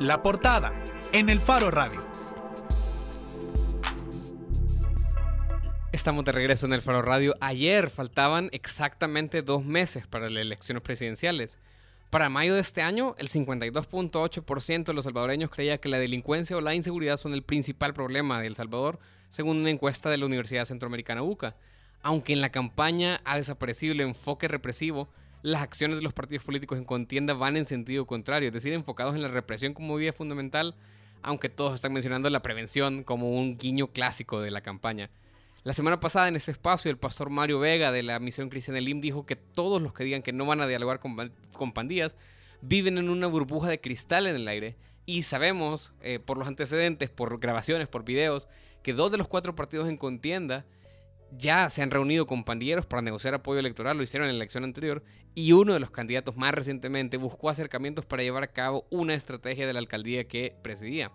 La portada en el Faro Radio. Estamos de regreso en el Faro Radio. Ayer faltaban exactamente dos meses para las elecciones presidenciales. Para mayo de este año, el 52.8% de los salvadoreños creía que la delincuencia o la inseguridad son el principal problema de El Salvador, según una encuesta de la Universidad Centroamericana UCA. Aunque en la campaña ha desaparecido el enfoque represivo, las acciones de los partidos políticos en contienda van en sentido contrario, es decir, enfocados en la represión como vía fundamental, aunque todos están mencionando la prevención como un guiño clásico de la campaña. La semana pasada en ese espacio el pastor Mario Vega de la Misión Cristiana Elim dijo que todos los que digan que no van a dialogar con, pandillas viven en una burbuja de cristal en el aire y sabemos eh, por los antecedentes, por grabaciones, por videos, que dos de los cuatro partidos en contienda ya se han reunido con pandilleros para negociar apoyo electoral, lo hicieron en la elección anterior, y uno de los candidatos más recientemente buscó acercamientos para llevar a cabo una estrategia de la alcaldía que presidía.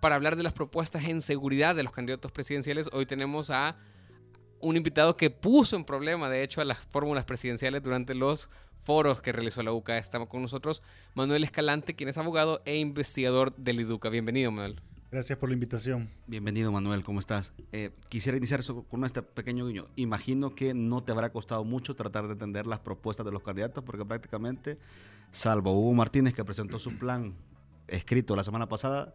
Para hablar de las propuestas en seguridad de los candidatos presidenciales, hoy tenemos a un invitado que puso en problema, de hecho, a las fórmulas presidenciales durante los foros que realizó la UCA. Estamos con nosotros Manuel Escalante, quien es abogado e investigador del IDUCA. Bienvenido, Manuel. Gracias por la invitación. Bienvenido, Manuel, ¿cómo estás? Eh, quisiera iniciar con este pequeño guiño. Imagino que no te habrá costado mucho tratar de entender las propuestas de los candidatos, porque prácticamente, salvo Hugo Martínez, que presentó su plan escrito la semana pasada,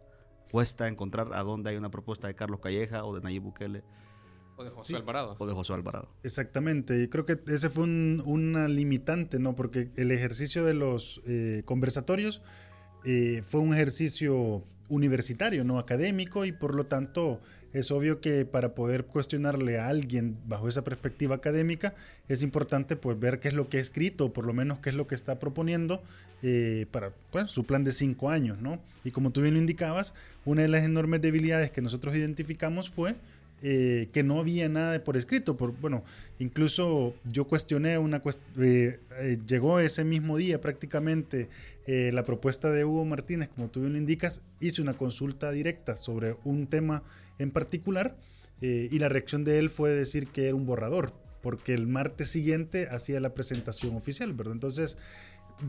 cuesta encontrar a dónde hay una propuesta de Carlos Calleja o de Nayib Bukele. O de José Alvarado. O de José Alvarado. Exactamente. Y creo que ese fue un, una limitante, ¿no? Porque el ejercicio de los eh, conversatorios eh, fue un ejercicio universitario, no académico, y por lo tanto es obvio que para poder cuestionarle a alguien bajo esa perspectiva académica es importante pues ver qué es lo que ha escrito, o por lo menos qué es lo que está proponiendo eh, para pues, su plan de cinco años, ¿no? Y como tú bien lo indicabas, una de las enormes debilidades que nosotros identificamos fue eh, que no había nada por escrito. Por, bueno, incluso yo cuestioné una eh, eh, llegó ese mismo día prácticamente la propuesta de Hugo Martínez, como tú bien lo indicas, hice una consulta directa sobre un tema en particular y la reacción de él fue decir que era un borrador, porque el martes siguiente hacía la presentación oficial, ¿verdad? Entonces,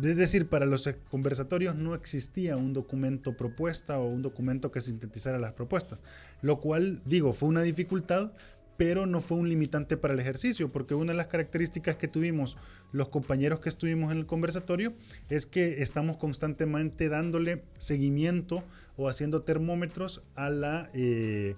es decir, para los conversatorios no existía un documento propuesta o un documento que sintetizara las propuestas, lo cual, digo, fue una dificultad, pero no fue un limitante para el ejercicio, porque una de las características que tuvimos los compañeros que estuvimos en el conversatorio es que estamos constantemente dándole seguimiento o haciendo termómetros a la... Eh,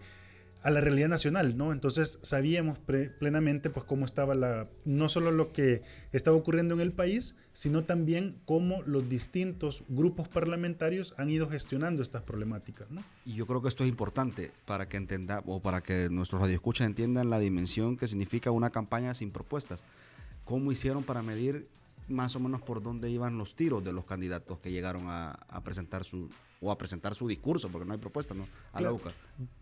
a la realidad nacional, ¿no? Entonces sabíamos plenamente pues cómo estaba la, no solo lo que estaba ocurriendo en el país, sino también cómo los distintos grupos parlamentarios han ido gestionando estas problemáticas, ¿no? Y yo creo que esto es importante para que entenda o para que nuestros radioescuchas entiendan la dimensión que significa una campaña sin propuestas. ¿Cómo hicieron para medir más o menos por dónde iban los tiros de los candidatos que llegaron a, a presentar su, o a presentar su discurso, porque no hay propuesta, ¿no? A la UCA.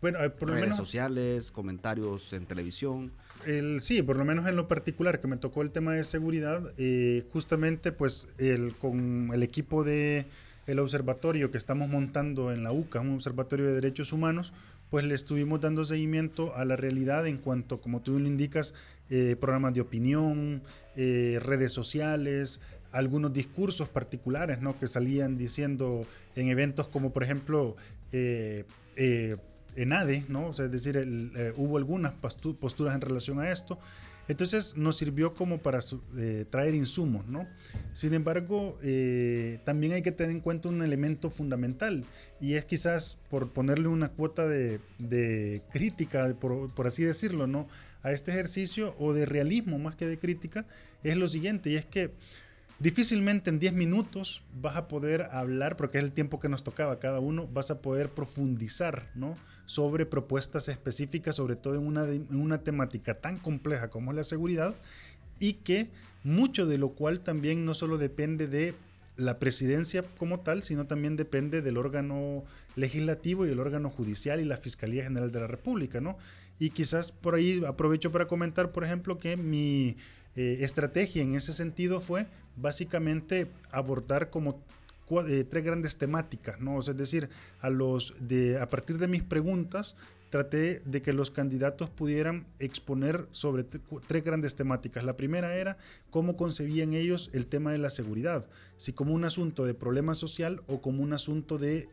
Bueno, eh, por Redes lo menos, sociales, comentarios en televisión. El, sí, por lo menos en lo particular que me tocó el tema de seguridad, eh, justamente pues el, con el equipo de el observatorio que estamos montando en la UCA, un observatorio de derechos humanos, pues le estuvimos dando seguimiento a la realidad en cuanto, como tú lo indicas, eh, programas de opinión, redes sociales, algunos discursos particulares ¿no? que salían diciendo en eventos como por ejemplo eh, eh, en ADE, ¿no? es decir, eh, hubo algunas posturas en relación a esto. Entonces nos sirvió como para traer insumos, ¿no? Sin embargo, también hay que tener en cuenta un elemento fundamental y es quizás por ponerle una cuota de, de crítica, por, por, así decirlo, ¿no? A este ejercicio o de realismo más que de crítica, es lo siguiente y es que Difícilmente en 10 minutos vas a poder hablar, porque es el tiempo que nos tocaba cada uno, vas a poder profundizar ¿no? sobre propuestas específicas, sobre todo en una, en una temática tan compleja como la seguridad, y que mucho de lo cual también no solo depende de la presidencia como tal, sino también depende del órgano legislativo y el órgano judicial y la Fiscalía General de la República, ¿no? Y quizás por ahí aprovecho para comentar, por ejemplo, que mi eh, estrategia en ese sentido fue básicamente abordar como eh, tres grandes temáticas, ¿no? es decir, a, los de, a partir de mis preguntas, traté de que los candidatos pudieran exponer sobre tres grandes temáticas. La primera era cómo concebían ellos el tema de la seguridad, si como un asunto de problema social o como un asunto de...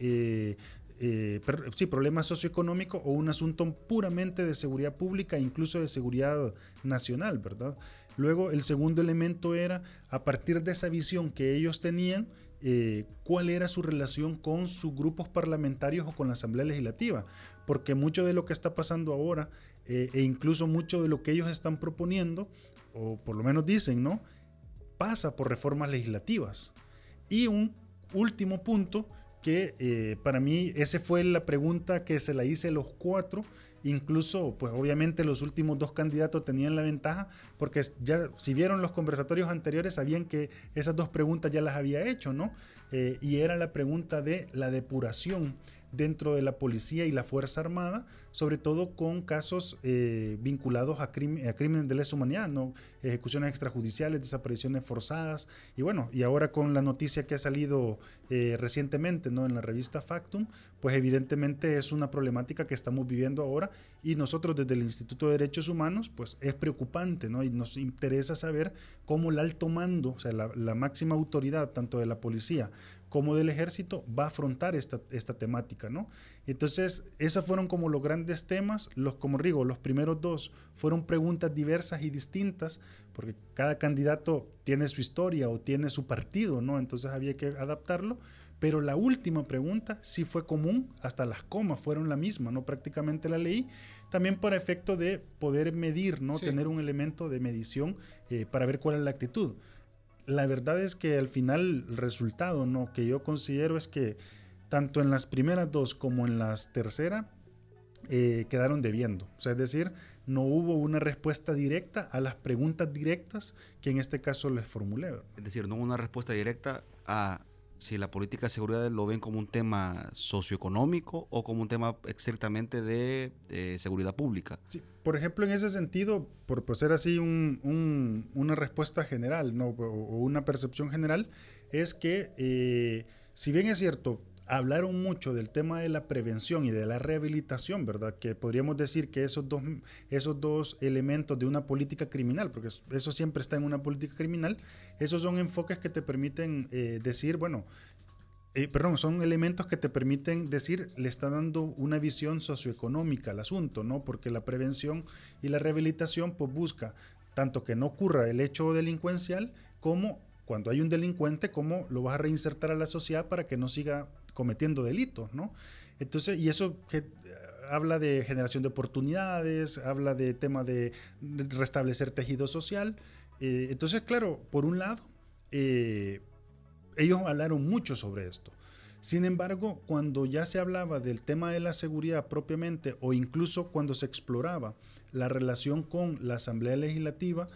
Eh, sí, problema socioeconómico o un asunto puramente de seguridad pública, incluso de seguridad nacional, ¿verdad? Luego, el segundo elemento era, a partir de esa visión que ellos tenían, eh, cuál era su relación con sus grupos parlamentarios o con la Asamblea Legislativa, porque mucho de lo que está pasando ahora eh, e incluso mucho de lo que ellos están proponiendo, o por lo menos dicen, ¿no? Pasa por reformas legislativas. Y un último punto que eh, para mí esa fue la pregunta que se la hice a los cuatro Incluso, pues obviamente los últimos dos candidatos tenían la ventaja porque ya si vieron los conversatorios anteriores sabían que esas dos preguntas ya las había hecho, ¿no? Eh, y era la pregunta de la depuración dentro de la policía y la Fuerza Armada, sobre todo con casos eh, vinculados a, a, crímenes de lesa humanidad, ¿no? ejecuciones extrajudiciales, desapariciones forzadas, y bueno, y ahora con la noticia que ha salido eh, recientemente ¿no? en la revista Factum, pues evidentemente es una problemática que estamos viviendo ahora y nosotros desde el Instituto de Derechos Humanos, pues es preocupante, ¿no? Y nos interesa saber cómo el alto mando, o sea, la máxima autoridad tanto de la policía como del ejército va a afrontar esta, esta temática, ¿no? Entonces, esos fueron como los grandes temas, los, como digo, los primeros dos fueron preguntas diversas y distintas, porque cada candidato tiene su historia o tiene su partido, ¿no? Entonces había que adaptarlo, pero la última pregunta sí fue común, hasta las comas fueron la misma, ¿no? Prácticamente la leí, también por efecto de poder medir, ¿no? Tener un elemento de medición eh, para ver cuál es la actitud la verdad es que al final el resultado ¿no? que yo considero es que tanto en las primeras dos como en las terceras eh, quedaron debiendo. O sea, es decir, no hubo una respuesta directa a las preguntas directas que en este caso les formulé. Es decir, no hubo una respuesta directa a si la política de seguridad lo ven como un tema socioeconómico o como un tema estrictamente de, seguridad pública. Sí, por ejemplo, en ese sentido, por ser así una respuesta general ¿no? o una percepción general, es que eh, si bien es cierto, hablaron mucho del tema de la prevención y de la rehabilitación, ¿verdad? Que podríamos decir que esos dos, esos dos elementos de una política criminal, porque eso siempre está en una política criminal, esos son enfoques que te permiten eh, decir, bueno, eh, perdón, son elementos que te permiten decir, le está dando una visión socioeconómica al asunto, ¿no? Porque la prevención y la rehabilitación, pues busca tanto que no ocurra el hecho delincuencial como cuando hay un delincuente, cómo lo vas a reinsertar a la sociedad para que no siga cometiendo delitos, ¿no? Entonces, y eso que eh, habla de generación de oportunidades, habla de tema de restablecer tejido social. Eh, entonces, claro, por un lado, eh, ellos hablaron mucho sobre esto. Sin embargo, cuando ya se hablaba del tema de la seguridad propiamente, o incluso cuando se exploraba la relación con la Asamblea Legislativa,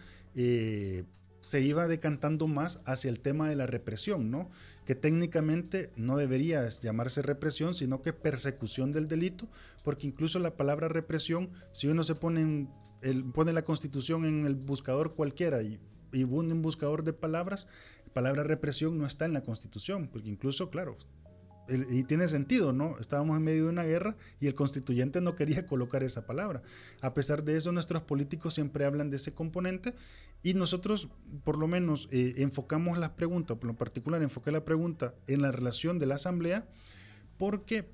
se iba decantando más hacia el tema de la represión, ¿no? Que técnicamente no debería llamarse represión, sino que persecución del delito, porque incluso la palabra represión, si uno se pone, el, pone la constitución en el buscador cualquiera y, y un buscador de palabras, la palabra represión no está en la constitución, porque incluso, claro, y tiene sentido, ¿no? Estábamos en medio de una guerra y el constituyente no quería colocar esa palabra. A pesar de eso, nuestros políticos siempre hablan de ese componente y nosotros, por lo menos, eh, enfocamos las preguntas, por lo particular, enfoqué la pregunta en la relación de la Asamblea, porque,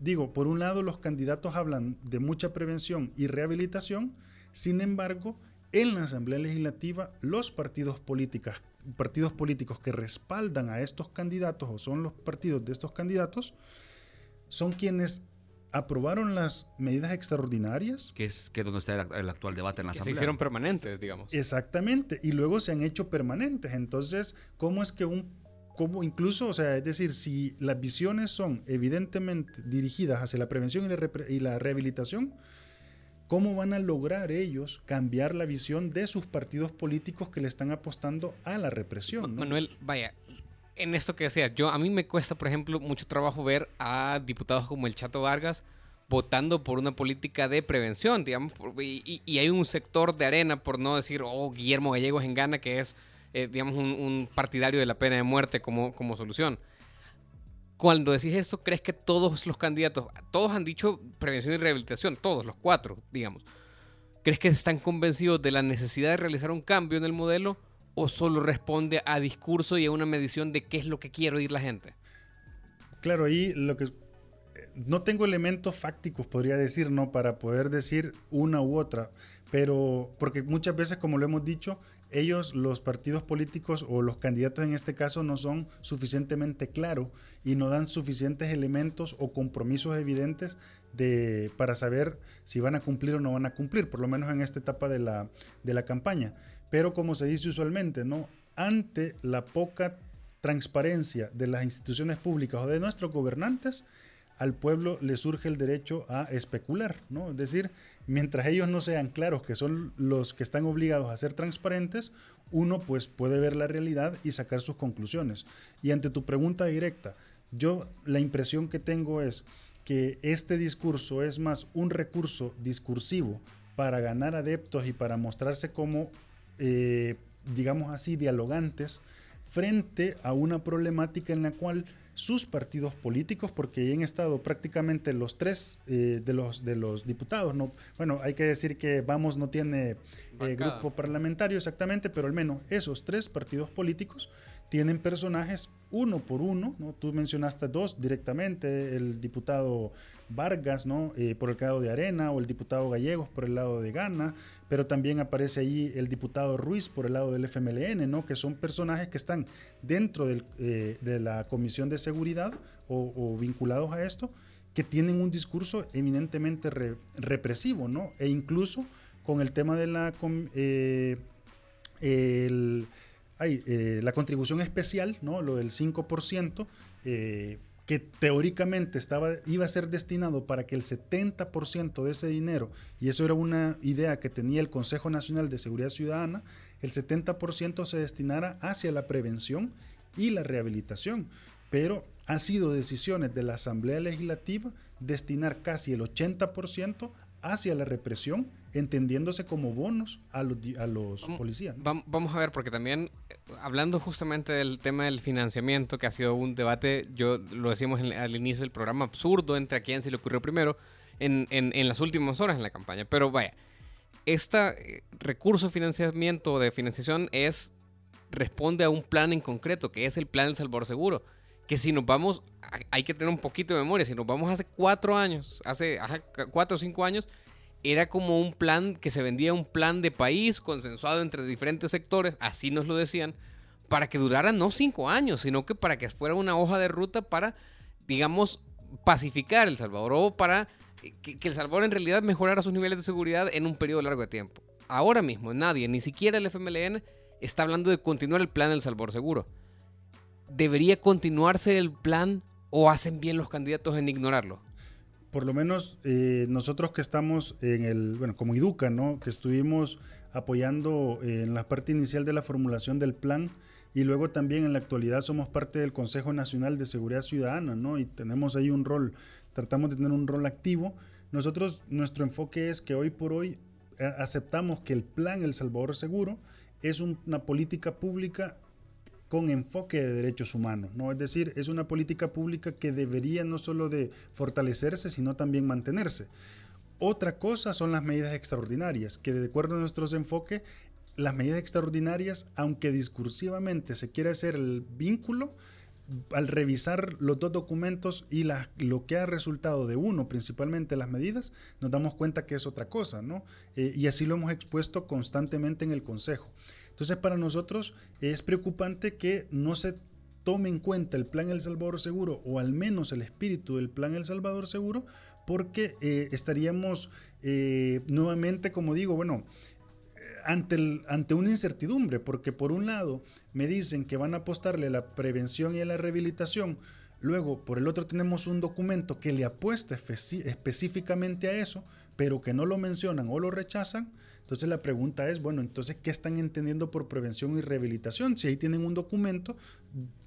digo, por un lado, los candidatos hablan de mucha prevención y rehabilitación, sin embargo, en la Asamblea Legislativa, los partidos políticos partidos políticos que respaldan a estos candidatos o son los partidos de estos candidatos, son quienes aprobaron las medidas extraordinarias. Que es que donde está el, actual debate en la Asamblea. Se hicieron permanentes, digamos. Exactamente, y luego se han hecho permanentes. Entonces, ¿cómo es que un, cómo incluso, o sea, es decir, si las visiones son evidentemente dirigidas hacia la prevención y la, y la rehabilitación, ¿Cómo van a lograr ellos cambiar la visión de sus partidos políticos que le están apostando a la represión? Manuel, vaya, en esto que decías, yo a mí me cuesta, por ejemplo, mucho trabajo ver a diputados como el Chato Vargas votando por una política de prevención, digamos, y, hay un sector de arena, por no decir, oh, Guillermo Gallegos en Gana, que es, eh, digamos, un, partidario de la pena de muerte como, como solución Cuando decís esto, ¿crees que todos los candidatos, todos han dicho prevención y rehabilitación, todos, los cuatro, digamos? ¿Crees que están convencidos de la necesidad de realizar un cambio en el modelo o solo responde a discurso y a una medición de qué es lo que quiere oír la gente? Claro, ahí lo que no tengo elementos fácticos, podría decir, ¿no? Para poder decir una u otra, pero porque muchas veces, como lo hemos dicho, ellos, los partidos políticos o los candidatos en este caso, no son suficientemente claros y no dan suficientes elementos o compromisos evidentes de, para saber si van a cumplir o no van a cumplir, por lo menos en esta etapa de la, de la campaña. Pero como se dice usualmente, ¿no? ante la poca transparencia de las instituciones públicas o de nuestros gobernantes, al pueblo le surge el derecho a especular, ¿no? Es decir, mientras ellos no sean claros que son los que están obligados a ser transparentes, uno pues puede ver la realidad y sacar sus conclusiones. Y ante tu pregunta directa, yo la impresión que tengo es que este discurso es más un recurso discursivo para ganar adeptos y para mostrarse como, eh, digamos así, dialogantes frente a una problemática en la cual sus partidos políticos, porque han estado prácticamente los tres eh, de, los, de los diputados. ¿no? Bueno, hay que decir que Vamos no tiene eh, grupo parlamentario exactamente, pero al menos esos tres partidos políticos tienen personajes uno por uno, ¿no? Tú mencionaste dos directamente, el diputado Vargas, ¿no? Eh, por el lado de Arena, o el diputado Gallegos por el lado de Gana, pero también aparece ahí el diputado Ruiz por el lado del FMLN, ¿no? Que son personajes que están dentro eh, de la Comisión de Seguridad o, vinculados a esto, que tienen un discurso eminentemente represivo, ¿no? E incluso con el tema de la... Eh, el, eh, la contribución especial, ¿no? lo del 5%, eh, que teóricamente estaba, iba a ser destinado para que el 70% de ese dinero, y eso era una idea que tenía el Consejo Nacional de Seguridad Ciudadana, el 70% se destinara hacia la prevención y la rehabilitación. Pero ha sido decisiones de la Asamblea Legislativa destinar casi el 80% hacia la represión entendiéndose como bonos a los, a los policías. Vamos a ver, porque también, eh, hablando justamente del tema del financiamiento, que ha sido un debate, yo lo decíamos al inicio del programa, absurdo entre a quién se le ocurrió primero en, en, las últimas horas en la campaña. Pero vaya, este recurso de financiamiento de financiación es responde a un plan en concreto, que es el plan del Salvador Seguro. Que si nos vamos, hay que tener un poquito de memoria, si nos vamos hace cuatro años, hace, hace cuatro o cinco años, era como un plan que se vendía un plan de país consensuado entre diferentes sectores, así nos lo decían, para que durara no cinco años, sino que para que fuera una hoja de ruta para, digamos, pacificar El Salvador o para que, El Salvador en realidad mejorara sus niveles de seguridad en un periodo largo de tiempo. Ahora mismo nadie, ni siquiera el FMLN, está hablando de continuar el plan del Salvador Seguro. ¿Debería continuarse el plan o hacen bien los candidatos en ignorarlo? por lo menos eh, nosotros que estamos en el, bueno, como Educa, ¿no? Que estuvimos apoyando en la parte inicial de la formulación del plan y luego también en la actualidad somos parte del Consejo Nacional de Seguridad Ciudadana, ¿no? Y tenemos ahí un rol, tratamos de tener un rol activo. Nosotros, nuestro enfoque es que hoy por hoy eh, aceptamos que el plan El Salvador Seguro es una política pública con enfoque de derechos humanos, ¿no? Es decir, es una política pública que debería no solo de fortalecerse, sino también mantenerse. Otra cosa son las medidas extraordinarias, que de acuerdo a nuestros enfoques, las medidas extraordinarias, aunque discursivamente se quiere hacer el vínculo, al revisar los dos documentos y lo que ha resultado de uno, principalmente las medidas, nos damos cuenta que es otra cosa, ¿no? Eh, y así lo hemos expuesto constantemente en el Consejo. Entonces para nosotros es preocupante que no se tome en cuenta el Plan El Salvador Seguro o al menos el espíritu del Plan El Salvador Seguro porque eh, estaríamos eh, nuevamente, como digo, bueno, ante, ante una incertidumbre, porque por un lado me dicen que van a apostarle a la prevención y a la rehabilitación, luego por el otro tenemos un documento que le apuesta específicamente a eso, pero que no lo mencionan o lo rechazan, entonces la pregunta es, bueno, entonces, ¿qué están entendiendo por prevención y rehabilitación? Si ahí tienen un documento,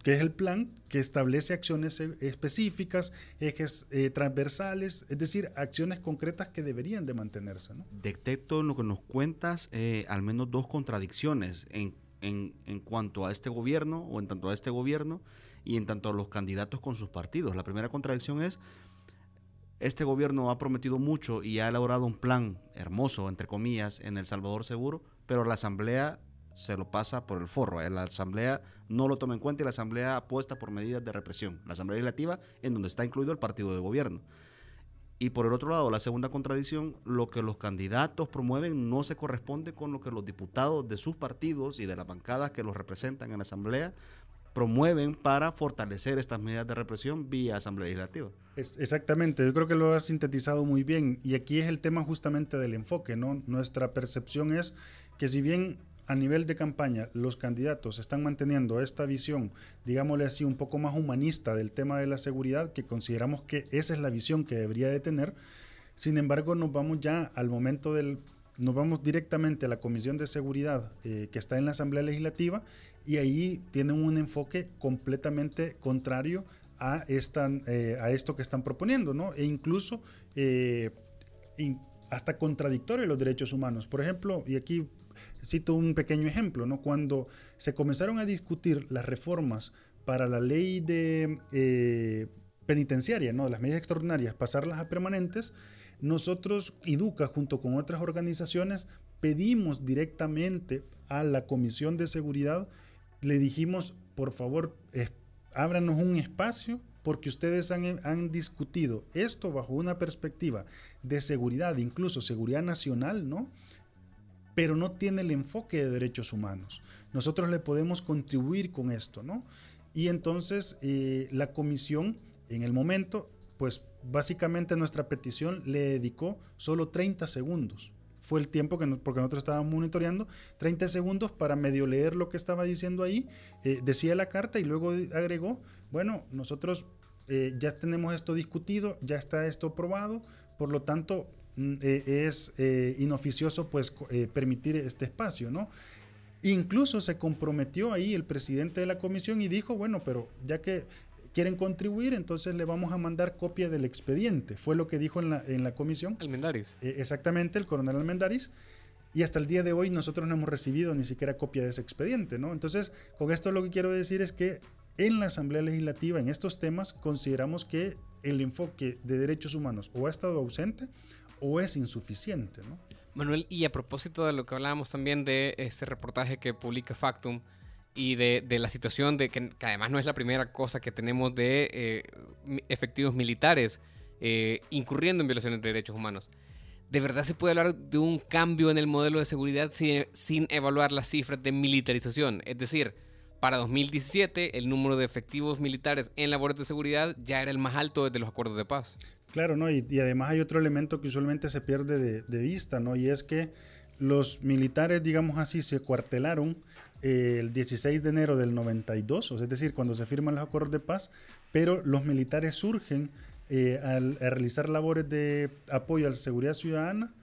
que es el plan, que establece acciones e, específicas, ejes eh, transversales, es decir, acciones concretas que deberían de mantenerse. Detecto en lo que nos cuentas eh, al menos dos contradicciones en, en, en cuanto a este gobierno o en tanto a este gobierno y en tanto a los candidatos con sus partidos. La primera contradicción es, este gobierno ha prometido mucho y ha elaborado un plan hermoso, entre comillas, en El Salvador Seguro, pero la Asamblea se lo pasa por el forro. La Asamblea no lo toma en cuenta y la Asamblea apuesta por medidas de represión. La Asamblea Legislativa, en donde está incluido el partido de gobierno. Y por el otro lado, la segunda contradicción, lo que los candidatos promueven no se corresponde con lo que los diputados de sus partidos y de las bancadas que los representan en la Asamblea promueven para fortalecer estas medidas de represión vía Asamblea Legislativa. exactamente, yo creo que lo has sintetizado muy bien y aquí es el tema justamente del enfoque, ¿no? Nuestra percepción es que si bien a nivel de campaña los candidatos están manteniendo esta visión, digámosle así, un poco más humanista del tema de la seguridad, que consideramos que esa es la visión que debería de tener. Sin embargo, nos vamos ya al momento del, nos vamos directamente a la Comisión de Seguridad eh, que está en la Asamblea Legislativa y ahí tienen un enfoque completamente contrario a, esta, eh, a esto que están proponiendo, ¿no? E incluso eh, hasta contradictorio a los derechos humanos. Por ejemplo, y aquí Cito un pequeño ejemplo, ¿no? Cuando se comenzaron a discutir las reformas para la ley de eh, penitenciaria, ¿no? Las medidas extraordinarias, pasarlas a permanentes, nosotros, IDUCA, junto con otras organizaciones, pedimos directamente a la Comisión de Seguridad, le dijimos, por favor, ábranos un espacio porque ustedes han, han, discutido esto bajo una perspectiva de seguridad, incluso seguridad nacional, ¿no? pero no tiene el enfoque de derechos humanos. Nosotros le podemos contribuir con esto, ¿no? Y entonces eh, la comisión, en el momento, pues básicamente nuestra petición le dedicó solo 30 segundos. Fue el tiempo que porque nosotros estábamos monitoreando, 30 segundos para medio leer lo que estaba diciendo ahí. Eh, decía la carta y luego agregó, bueno, nosotros eh, ya tenemos esto discutido, ya está esto probado, por lo tanto Mm, eh, es inoficioso pues permitir este espacio, ¿no? Incluso se comprometió ahí el presidente de la comisión y dijo, bueno, pero ya que quieren contribuir, entonces le vamos a mandar copia del expediente. Fue lo que dijo en la, en la comisión. Almendaris. exactamente, el coronel Almendaris. Y hasta el día de hoy nosotros no hemos recibido ni siquiera copia de ese expediente, ¿no? Entonces, con esto lo que quiero decir es que en la Asamblea Legislativa, en estos temas, consideramos que el enfoque de derechos humanos o ha estado ausente o es insuficiente. ¿no? Manuel, y a propósito de lo que hablábamos también de este reportaje que publica Factum y de, la situación de que, además no es la primera cosa que tenemos de eh, efectivos militares eh, incurriendo en violaciones de derechos humanos. ¿De verdad se puede hablar de un cambio en el modelo de seguridad sin, sin evaluar las cifras de militarización? Es decir, para 2017 el número de efectivos militares en labores de seguridad ya era el más alto desde los acuerdos de paz. Claro, ¿no? Y, además hay otro elemento que usualmente se pierde de, vista, ¿no? Y es que los militares, digamos así, se cuartelaron el 16 de enero del 92, es decir, cuando se firman los acuerdos de paz, pero los militares surgen eh, a realizar labores de apoyo a la seguridad ciudadana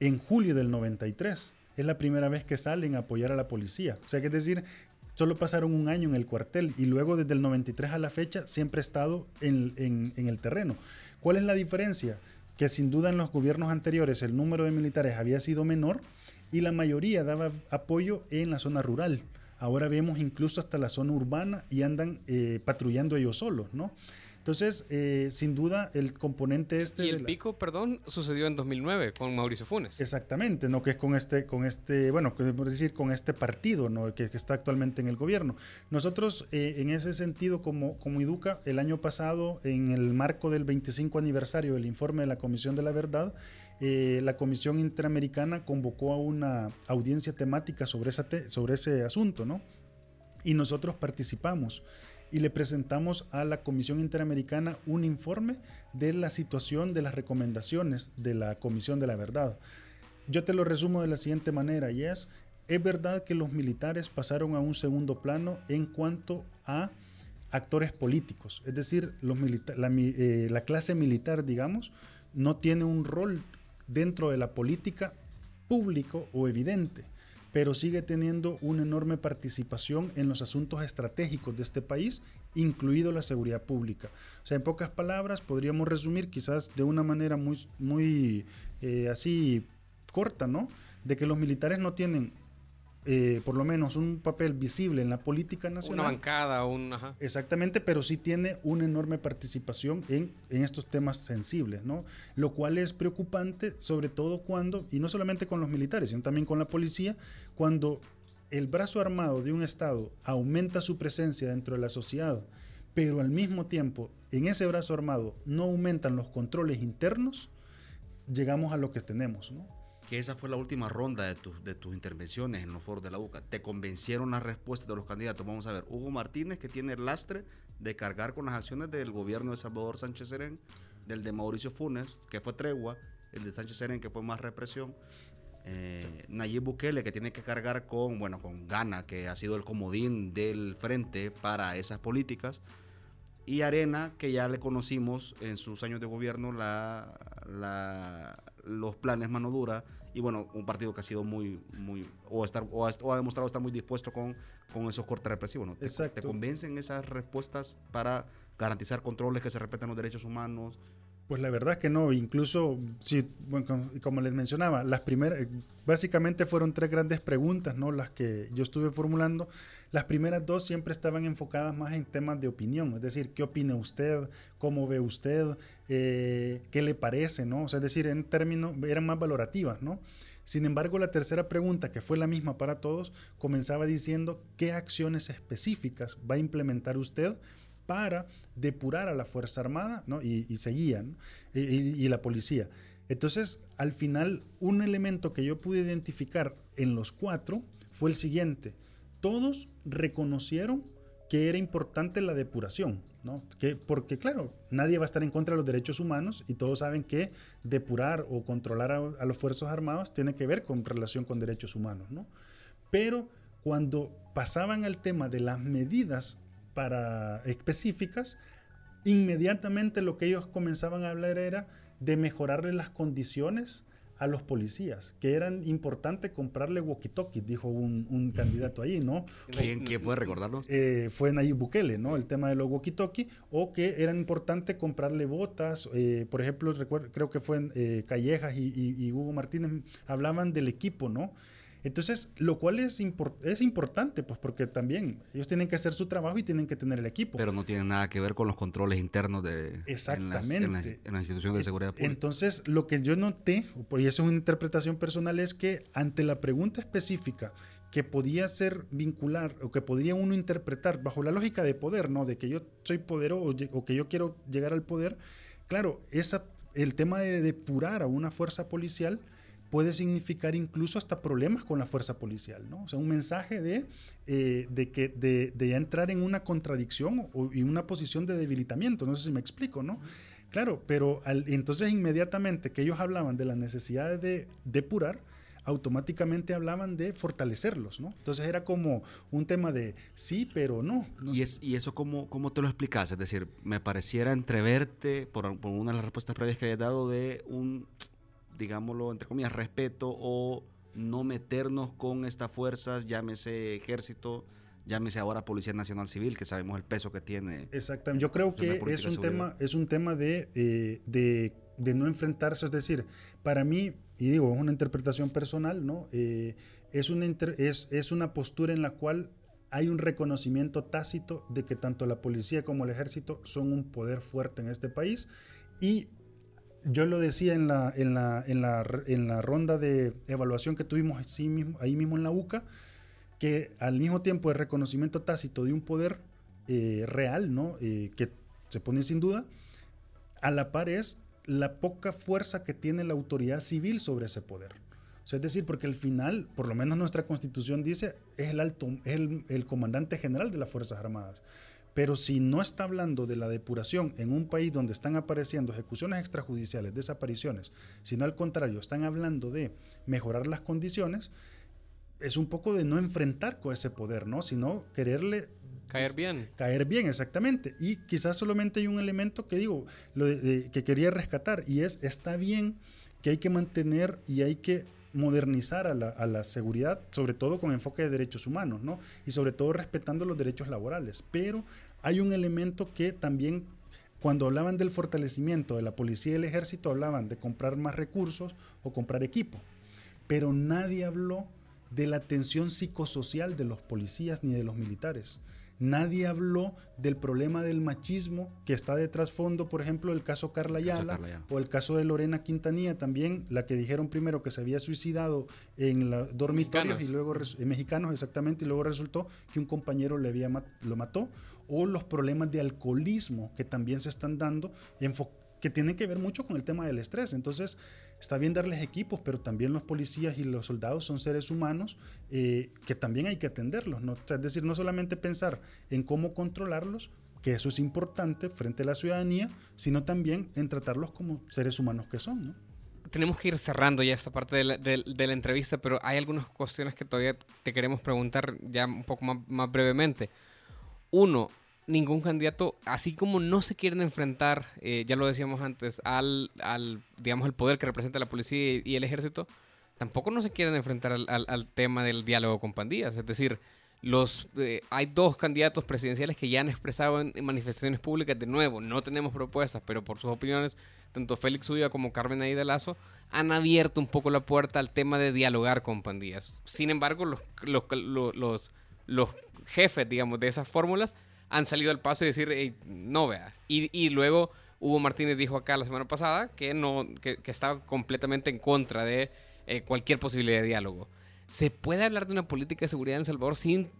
en julio del 93. Es la primera vez que salen a apoyar a la policía. O sea, que es decir, solo pasaron un año en el cuartel y luego desde el 93 a la fecha siempre ha estado en, en el terreno. ¿Cuál es la diferencia? Que sin duda en los gobiernos anteriores el número de militares había sido menor y la mayoría daba apoyo en la zona rural. Ahora vemos incluso hasta la zona urbana y andan eh, patrullando ellos solos, ¿no? Entonces, eh, sin duda, el componente este... Y el pico, perdón, sucedió en 2009 con Mauricio Funes. Exactamente, ¿no? Que es con este, con este bueno, podemos decir, con este partido, ¿no? Que, está actualmente en el gobierno. Nosotros, eh, en ese sentido, como, como Educa, el año pasado, en el marco del 25 aniversario del informe de la Comisión de la Verdad, eh, la Comisión Interamericana convocó a una audiencia temática sobre, esa sobre ese asunto, ¿no? Y nosotros participamos y le presentamos a la Comisión Interamericana un informe de la situación de las recomendaciones de la Comisión de la Verdad. Yo te lo resumo de la siguiente manera y es, es verdad que los militares pasaron a un segundo plano en cuanto a actores políticos, es decir, los la, eh, la clase militar, digamos, no tiene un rol dentro de la política público o evidente pero sigue teniendo una enorme participación en los asuntos estratégicos de este país, incluido la seguridad pública. O sea, en pocas palabras, podríamos resumir quizás de una manera muy, muy eh, así corta, ¿no? De que los militares no tienen eh, por lo menos un papel visible en la política nacional. Una bancada, un... Ajá. Exactamente, pero sí tiene una enorme participación en, en, estos temas sensibles, ¿no? Lo cual es preocupante, sobre todo cuando, y no solamente con los militares, sino también con la policía, cuando el brazo armado de un Estado aumenta su presencia dentro de la sociedad, pero al mismo tiempo en ese brazo armado no aumentan los controles internos, llegamos a lo que tenemos, ¿no? Que esa fue la última ronda de, tus de tus intervenciones en los foros de la UCA. ¿Te convencieron las respuestas de los candidatos? Vamos a ver, Hugo Martínez, que tiene el lastre de cargar con las acciones del gobierno de Salvador Sánchez Serén, del de Mauricio Funes, que fue tregua, el de Sánchez Serén, que fue más represión. Eh, Nayib Bukele, que tiene que cargar con, bueno, con Gana, que ha sido el comodín del frente para esas políticas. Y Arena, que ya le conocimos en sus años de gobierno la, la, los planes mano dura y bueno, un partido que ha sido muy, muy o, estar, o, ha, demostrado estar muy dispuesto con, con esos cortes represivos. ¿no? ¿Te, ¿Te, convencen esas respuestas para garantizar controles que se respetan los derechos humanos? Pues la verdad es que no, incluso, si, bueno, como les mencionaba, las primeras, básicamente fueron tres grandes preguntas, ¿no? Las que yo estuve formulando. Las primeras dos siempre estaban enfocadas más en temas de opinión, es decir, ¿qué opina usted? ¿Cómo ve usted? Eh, ¿Qué le parece? ¿no? O sea, es decir, en términos, eran más valorativas, ¿no? Sin embargo, la tercera pregunta, que fue la misma para todos, comenzaba diciendo qué acciones específicas va a implementar usted para depurar a la Fuerza Armada ¿no? y, seguían, y, la policía. Entonces, al final, un elemento que yo pude identificar en los cuatro fue el siguiente. Todos reconocieron que era importante la depuración, ¿no? Que, porque claro, nadie va a estar en contra de los derechos humanos y todos saben que depurar o controlar a, a los fuerzas armadas tiene que ver con relación con derechos humanos, ¿no? Pero cuando pasaban al tema de las medidas para específicas, inmediatamente lo que ellos comenzaban a hablar era de mejorarle las condiciones a los policías, que eran importante comprarle walkie-talkies, dijo un, un, candidato ahí, ¿no? ¿Quién, quién fue, recordarlos? Eh, fue Nayib Bukele, ¿no? El tema de los walkie-talkies, o que era importante comprarle botas, eh, por ejemplo, recuerdo, creo que fue eh, Callejas y, y, y Hugo Martínez hablaban del equipo, ¿no? Entonces, lo cual es, import es importante, pues porque también ellos tienen que hacer su trabajo y tienen que tener el equipo. Pero no tiene nada que ver con los controles internos de Exactamente. En, las, en, las, en las instituciones de seguridad pública. Entonces, lo que yo noté, y eso es una interpretación personal, es que ante la pregunta específica que podía ser vincular o que podría uno interpretar bajo la lógica de poder, ¿no? De que yo soy poderoso o que yo quiero llegar al poder, claro, esa, el tema de depurar a una fuerza policial puede significar incluso hasta problemas con la fuerza policial, ¿no? O sea, un mensaje de, eh, de, que, de, de, ya entrar en una contradicción o en una posición de debilitamiento, no sé si me explico, ¿no? Claro, pero al, entonces inmediatamente que ellos hablaban de la necesidad de depurar, automáticamente hablaban de fortalecerlos, ¿no? Entonces era como un tema de sí, pero no. no ¿Y, es, ¿Y eso cómo, cómo te lo explicas? Es decir, me pareciera entreverte, por, por una de las respuestas previas que habías dado, de un digámoslo, entre comillas, respeto o no meternos con estas fuerzas, llámese ejército, llámese ahora Policía Nacional Civil, que sabemos el peso que tiene. Exactamente, yo creo que es un, tema, es un tema de, eh, de, de, no enfrentarse, es decir, para mí, y digo, es una interpretación personal, ¿no? Eh, es, una inter, es, es una postura en la cual hay un reconocimiento tácito de que tanto la policía como el ejército son un poder fuerte en este país y yo lo decía en la, en la, en la, en la ronda de evaluación que tuvimos mismo, ahí mismo en la UCA, que al mismo tiempo el reconocimiento tácito de un poder eh, real, ¿no? Eh, que se pone sin duda, a la par es la poca fuerza que tiene la autoridad civil sobre ese poder. O es decir, porque al final, por lo menos nuestra constitución dice, es el alto, el comandante general de las Fuerzas Armadas. Pero si no está hablando de la depuración en un país donde están apareciendo ejecuciones extrajudiciales, desapariciones, sino al contrario, están hablando de mejorar las condiciones, es un poco de no enfrentar con ese poder, ¿no? Sino quererle Caer bien. Caer bien, exactamente. Y quizás solamente hay un elemento que digo, lo de, de, que quería rescatar, y es, está bien que hay que mantener y hay que modernizar a la, seguridad, sobre todo con enfoque de derechos humanos, ¿no? Y sobre todo respetando los derechos laborales. Pero hay un elemento que también, cuando hablaban del fortalecimiento de la policía y el ejército, hablaban de comprar más recursos o comprar equipo. Pero nadie habló de la atención psicosocial de los policías ni de los militares. Nadie habló del problema del machismo que está de trasfondo, por ejemplo, el caso Carla Ayala o el caso de Lorena Quintanilla también, la que dijeron primero que se había suicidado en los dormitorios y luego en mexicanos exactamente y luego resultó que un compañero le había lo mató o los problemas de alcoholismo que también se están dando que tienen que ver mucho con el tema del estrés. Entonces, está bien darles equipos, pero también los policías y los soldados son seres humanos eh, que también hay que atenderlos. ¿no? es decir, no solamente pensar en cómo controlarlos, que eso es importante frente a la ciudadanía, sino también en tratarlos como seres humanos que son. ¿no? Tenemos que ir cerrando ya esta parte de la, de, la, entrevista, pero hay algunas cuestiones que todavía te queremos preguntar ya un poco más, más brevemente. Uno, ningún candidato, así como no se quieren enfrentar, eh, ya lo decíamos antes, al, al, digamos, el poder que representa la policía y, el ejército, tampoco no se quieren enfrentar al, tema del diálogo con pandillas. Es decir, los, eh, hay dos candidatos presidenciales que ya han expresado en, manifestaciones públicas, de nuevo, no tenemos propuestas, pero por sus opiniones, tanto Félix Ulla como Carmen Aida Lazo han abierto un poco la puerta al tema de dialogar con pandillas. Sin embargo, los, los, los, los jefes, digamos, de esas fórmulas han salido al paso y decir, no vea. Y, luego Hugo Martínez dijo acá la semana pasada que, no, que, estaba completamente en contra de eh, cualquier posibilidad de diálogo. ¿Se puede hablar de una política de seguridad en Salvador sin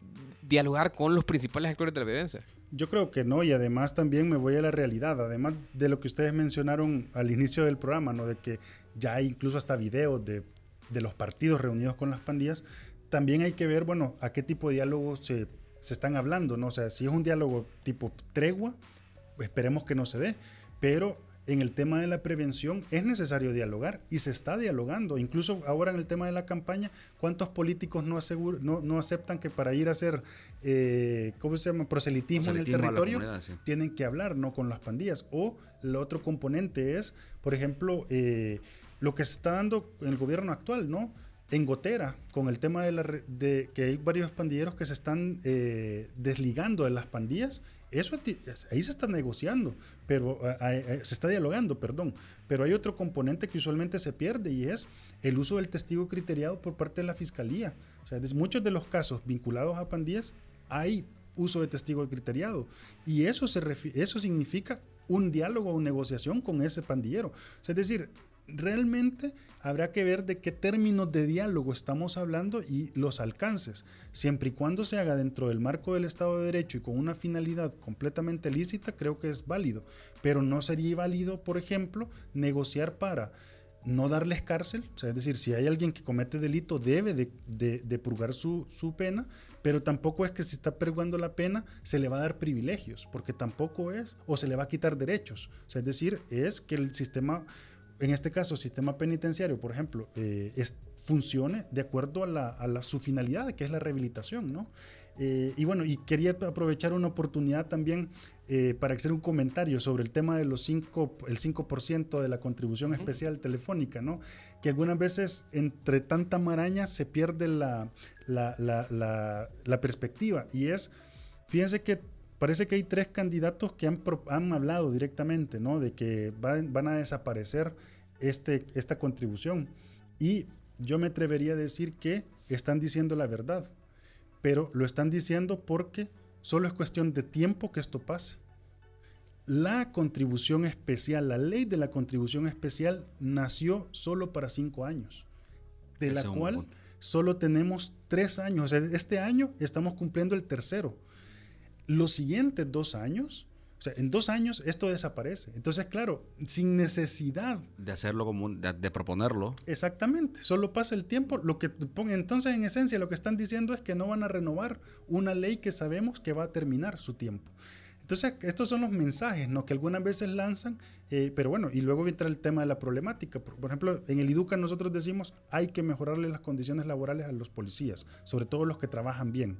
dialogar con los principales actores de la violencia? Yo creo que no, y además también me voy a la realidad, además de lo que ustedes mencionaron al inicio del programa, ¿no? de que ya hay incluso hasta videos de, de los partidos reunidos con las pandillas, también hay que ver, bueno, a qué tipo de diálogo se se están hablando, ¿no? O sea, si es un diálogo tipo tregua, esperemos que no se dé, pero en el tema de la prevención es necesario dialogar y se está dialogando. Incluso ahora en el tema de la campaña, ¿cuántos políticos no, no, aceptan que para ir a hacer, eh, ¿cómo se llama?, proselitismo, en el territorio, tienen que hablar, ¿no?, con las pandillas. O el otro componente es, por ejemplo, eh, lo que se está dando en el gobierno actual, ¿no? En Gotera, con el tema de, la, de que hay varios pandilleros que se están eh, desligando de las pandillas, eso ahí se está negociando, pero se está dialogando, perdón. Pero hay otro componente que usualmente se pierde y es el uso del testigo criteriado por parte de la fiscalía. O sea, muchos de los casos vinculados a pandillas hay uso de testigo criteriado y eso se eso significa un diálogo o negociación con ese pandillero. O sea, es decir, realmente habrá que ver de qué términos de diálogo estamos hablando y los alcances, siempre y cuando se haga dentro del marco del Estado de Derecho y con una finalidad completamente lícita, creo que es válido, pero no sería válido, por ejemplo, negociar para no darles cárcel, o sea, es decir, si hay alguien que comete delito debe de, purgar su, su, pena, pero tampoco es que si está purgando la pena se le va a dar privilegios, porque tampoco es, o se le va a quitar derechos, o sea, es decir, es que el sistema en este caso, sistema penitenciario, por ejemplo, eh, funcione de acuerdo a, la, su finalidad, que es la rehabilitación, ¿no? Eh, y bueno, y quería aprovechar una oportunidad también eh, para hacer un comentario sobre el tema de los 5, el 5% de la contribución especial telefónica, ¿no? Que algunas veces entre tanta maraña se pierde la, la, perspectiva. Y es, fíjense que parece que hay tres candidatos que han, han hablado directamente, ¿no? De que van, van a desaparecer este, esta contribución. Y yo me atrevería a decir que están diciendo la verdad, pero lo están diciendo porque solo es cuestión de tiempo que esto pase. La contribución especial, la ley de la contribución especial nació solo para cinco años, de la cual solo tenemos tres años. este año estamos cumpliendo el tercero. Los siguientes dos años o sea, en dos años esto desaparece. Entonces, claro, sin necesidad. De hacerlo como, de, proponerlo. Exactamente, solo pasa el tiempo. Lo que entonces, en esencia, lo que están diciendo es que no van a renovar una ley que sabemos que va a terminar su tiempo. Entonces, estos son los mensajes ¿no? que algunas veces lanzan, eh, pero bueno, y luego entra el tema de la problemática. Por, por, ejemplo, en el IDUCA nosotros decimos hay que mejorarle las condiciones laborales a los policías, sobre todo los que trabajan bien.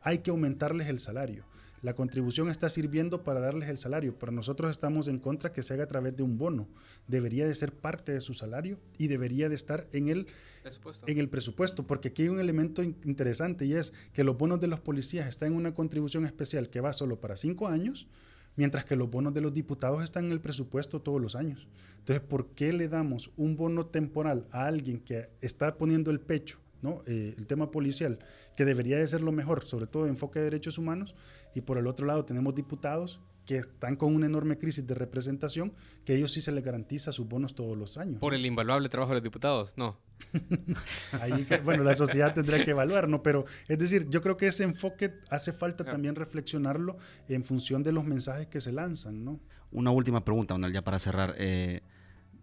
Hay que aumentarles el salario la contribución está sirviendo para darles el salario, pero nosotros estamos en contra que se haga a través de un bono. Debería de ser parte de su salario y debería de estar en el presupuesto, en el presupuesto porque aquí hay un elemento interesante y es que los bonos de los policías están en una contribución especial que va solo para cinco años, mientras que los bonos de los diputados están en el presupuesto todos los años. Entonces, ¿por qué le damos un bono temporal a alguien que está poniendo el pecho ¿no? Eh, el tema policial, que debería de ser lo mejor, sobre todo enfoque de derechos humanos, y por el otro lado tenemos diputados que están con una enorme crisis de representación, que ellos sí se les garantiza sus bonos todos los años. Por el invaluable trabajo de los diputados, no. Ahí, bueno, la sociedad tendrá que evaluar, ¿no? Pero es decir, yo creo que ese enfoque hace falta también reflexionarlo en función de los mensajes que se lanzan, ¿no? Una última pregunta, Donald, ya para cerrar. Eh,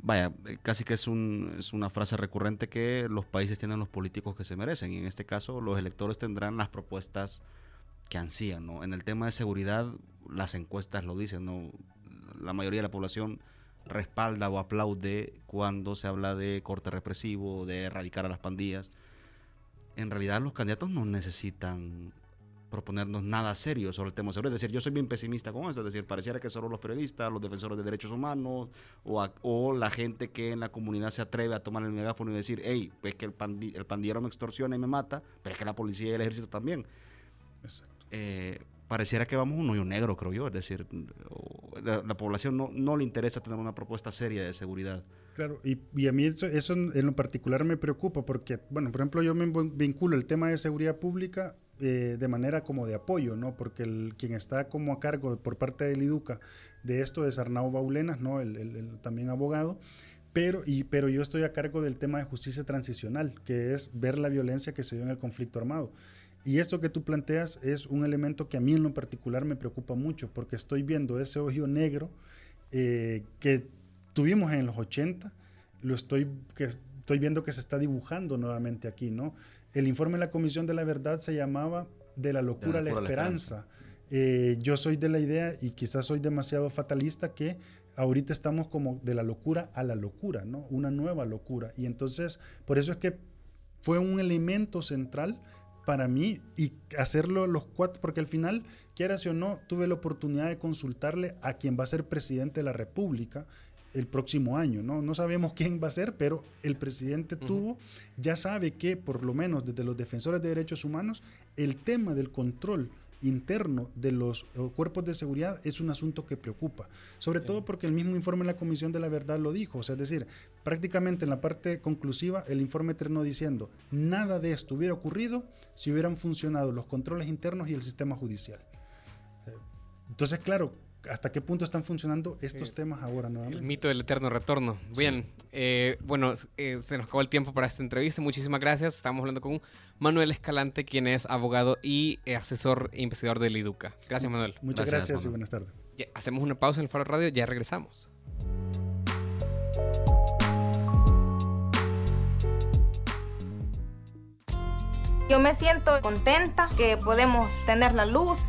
vaya, eh, casi que es, un, una frase recurrente que los países tienen los políticos que se merecen. Y en este caso, los electores tendrán las propuestas que ansían, ¿no? En el tema de seguridad, las encuestas lo dicen, ¿no? La mayoría de la población respalda o aplaude cuando se habla de corte represivo, de erradicar a las pandillas. En realidad los candidatos no necesitan proponernos nada serio sobre el tema de seguridad. Es decir, yo soy bien pesimista con eso. Es decir, pareciera que solo los periodistas, los defensores de derechos humanos o, o la gente que en la comunidad se atreve a tomar el megáfono y decir, hey, pues que el, el pandillero me extorsiona y me mata, pero es que la policía y el ejército también. Exacto. Eh, pareciera que vamos a un hoyo negro, creo yo. Es decir, la, población no, no, le interesa tener una propuesta seria de seguridad. Claro, y, y a mí eso, eso, en lo particular me preocupa porque, bueno, por ejemplo, yo me vinculo el tema de seguridad pública eh, de manera como de apoyo, ¿no? Porque el, quien está como a cargo por parte del IDUCA de esto es Arnau Baulenas, ¿no? El, también abogado. Pero, y, pero yo estoy a cargo del tema de justicia transicional, que es ver la violencia que se dio en el conflicto armado. Y esto que tú planteas es un elemento que a mí en lo particular me preocupa mucho, porque estoy viendo ese ojo negro eh, que tuvimos en los 80, lo estoy, que estoy viendo que se está dibujando nuevamente aquí, ¿no? El informe de la Comisión de la Verdad se llamaba De la locura, a la, esperanza. Eh, yo soy de la idea, y quizás soy demasiado fatalista, que ahorita estamos como de la locura a la locura, ¿no? Una nueva locura. Y entonces, por eso es que fue un elemento central para mí y hacerlo los cuatro, porque al final, quieras o no, tuve la oportunidad de consultarle a quien va a ser presidente de la República el próximo año, ¿no? No sabemos quién va a ser, pero el presidente tuvo, ya sabe que por lo menos desde los defensores de derechos humanos, el tema del control interno de los eh, cuerpos de seguridad es un asunto que preocupa, sobre todo porque el mismo informe de la Comisión de la Verdad lo dijo, o sea, es decir, prácticamente en la parte conclusiva el informe terminó diciendo, nada de esto hubiera ocurrido si hubieran funcionado los controles internos y el sistema judicial. Eh, entonces, claro, hasta qué punto están funcionando estos temas ahora nuevamente. El mito del eterno retorno. Bien, eh, bueno, eh, se nos acabó el tiempo para esta entrevista. Muchísimas gracias. Estamos hablando con Manuel Escalante, quien es abogado y asesor e investigador del IDUCA. Gracias, Manuel. Muchas gracias, y buenas tardes. hacemos una pausa en el Faro Radio, ya regresamos. Yo me siento contenta que podemos tener la luz,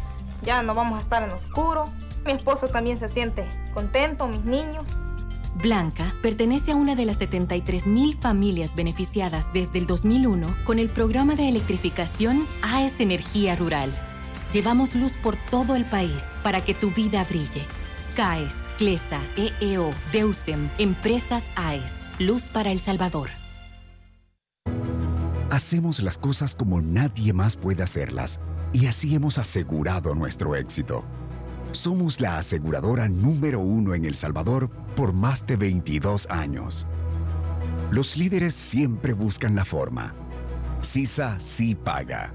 ya no vamos a estar en oscuro mi esposo también se siente contento, mis niños. Blanca pertenece a una de las 73.000 familias beneficiadas desde el 2001 con el programa de electrificación AES Energía Rural. Llevamos luz por todo el país para que tu vida brille. CAES, CLESA, EEO, DEUSEM, Empresas AES. Luz para El Salvador. Hacemos las cosas como nadie más puede hacerlas y así hemos asegurado nuestro éxito. Somos la aseguradora número uno en El Salvador por más de 22 años. Los líderes siempre buscan la forma. CISA sí paga.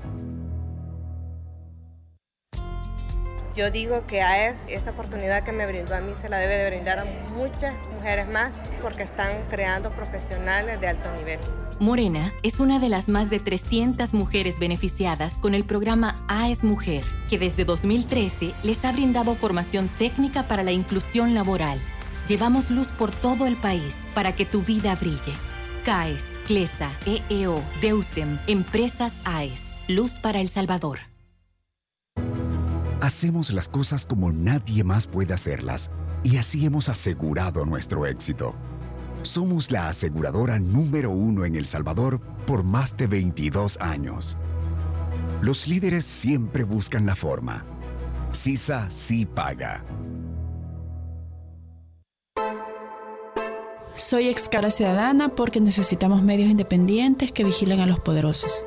Yo digo que AES, esta oportunidad que me brindó a mí, se la debe de brindar a muchas mujeres más porque están creando profesionales de alto nivel. Morena es una de las más de 300 mujeres beneficiadas con el programa AES Mujer, que desde 2013 les ha brindado formación técnica para la inclusión laboral. Llevamos luz por todo el país para que tu vida brille. CAES, CLESA, EEO, DEUSEM, Empresas AES, Luz para El Salvador. Hacemos las cosas como nadie más puede hacerlas y así hemos asegurado nuestro éxito. Somos la aseguradora número uno en El Salvador por más de 22 años. Los líderes siempre buscan la forma. CISA sí paga. Soy excara ciudadana porque necesitamos medios independientes que vigilen a los poderosos.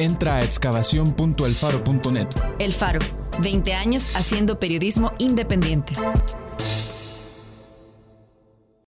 Entra a excavación.elfaro.net. El Faro, 20 años haciendo periodismo independiente.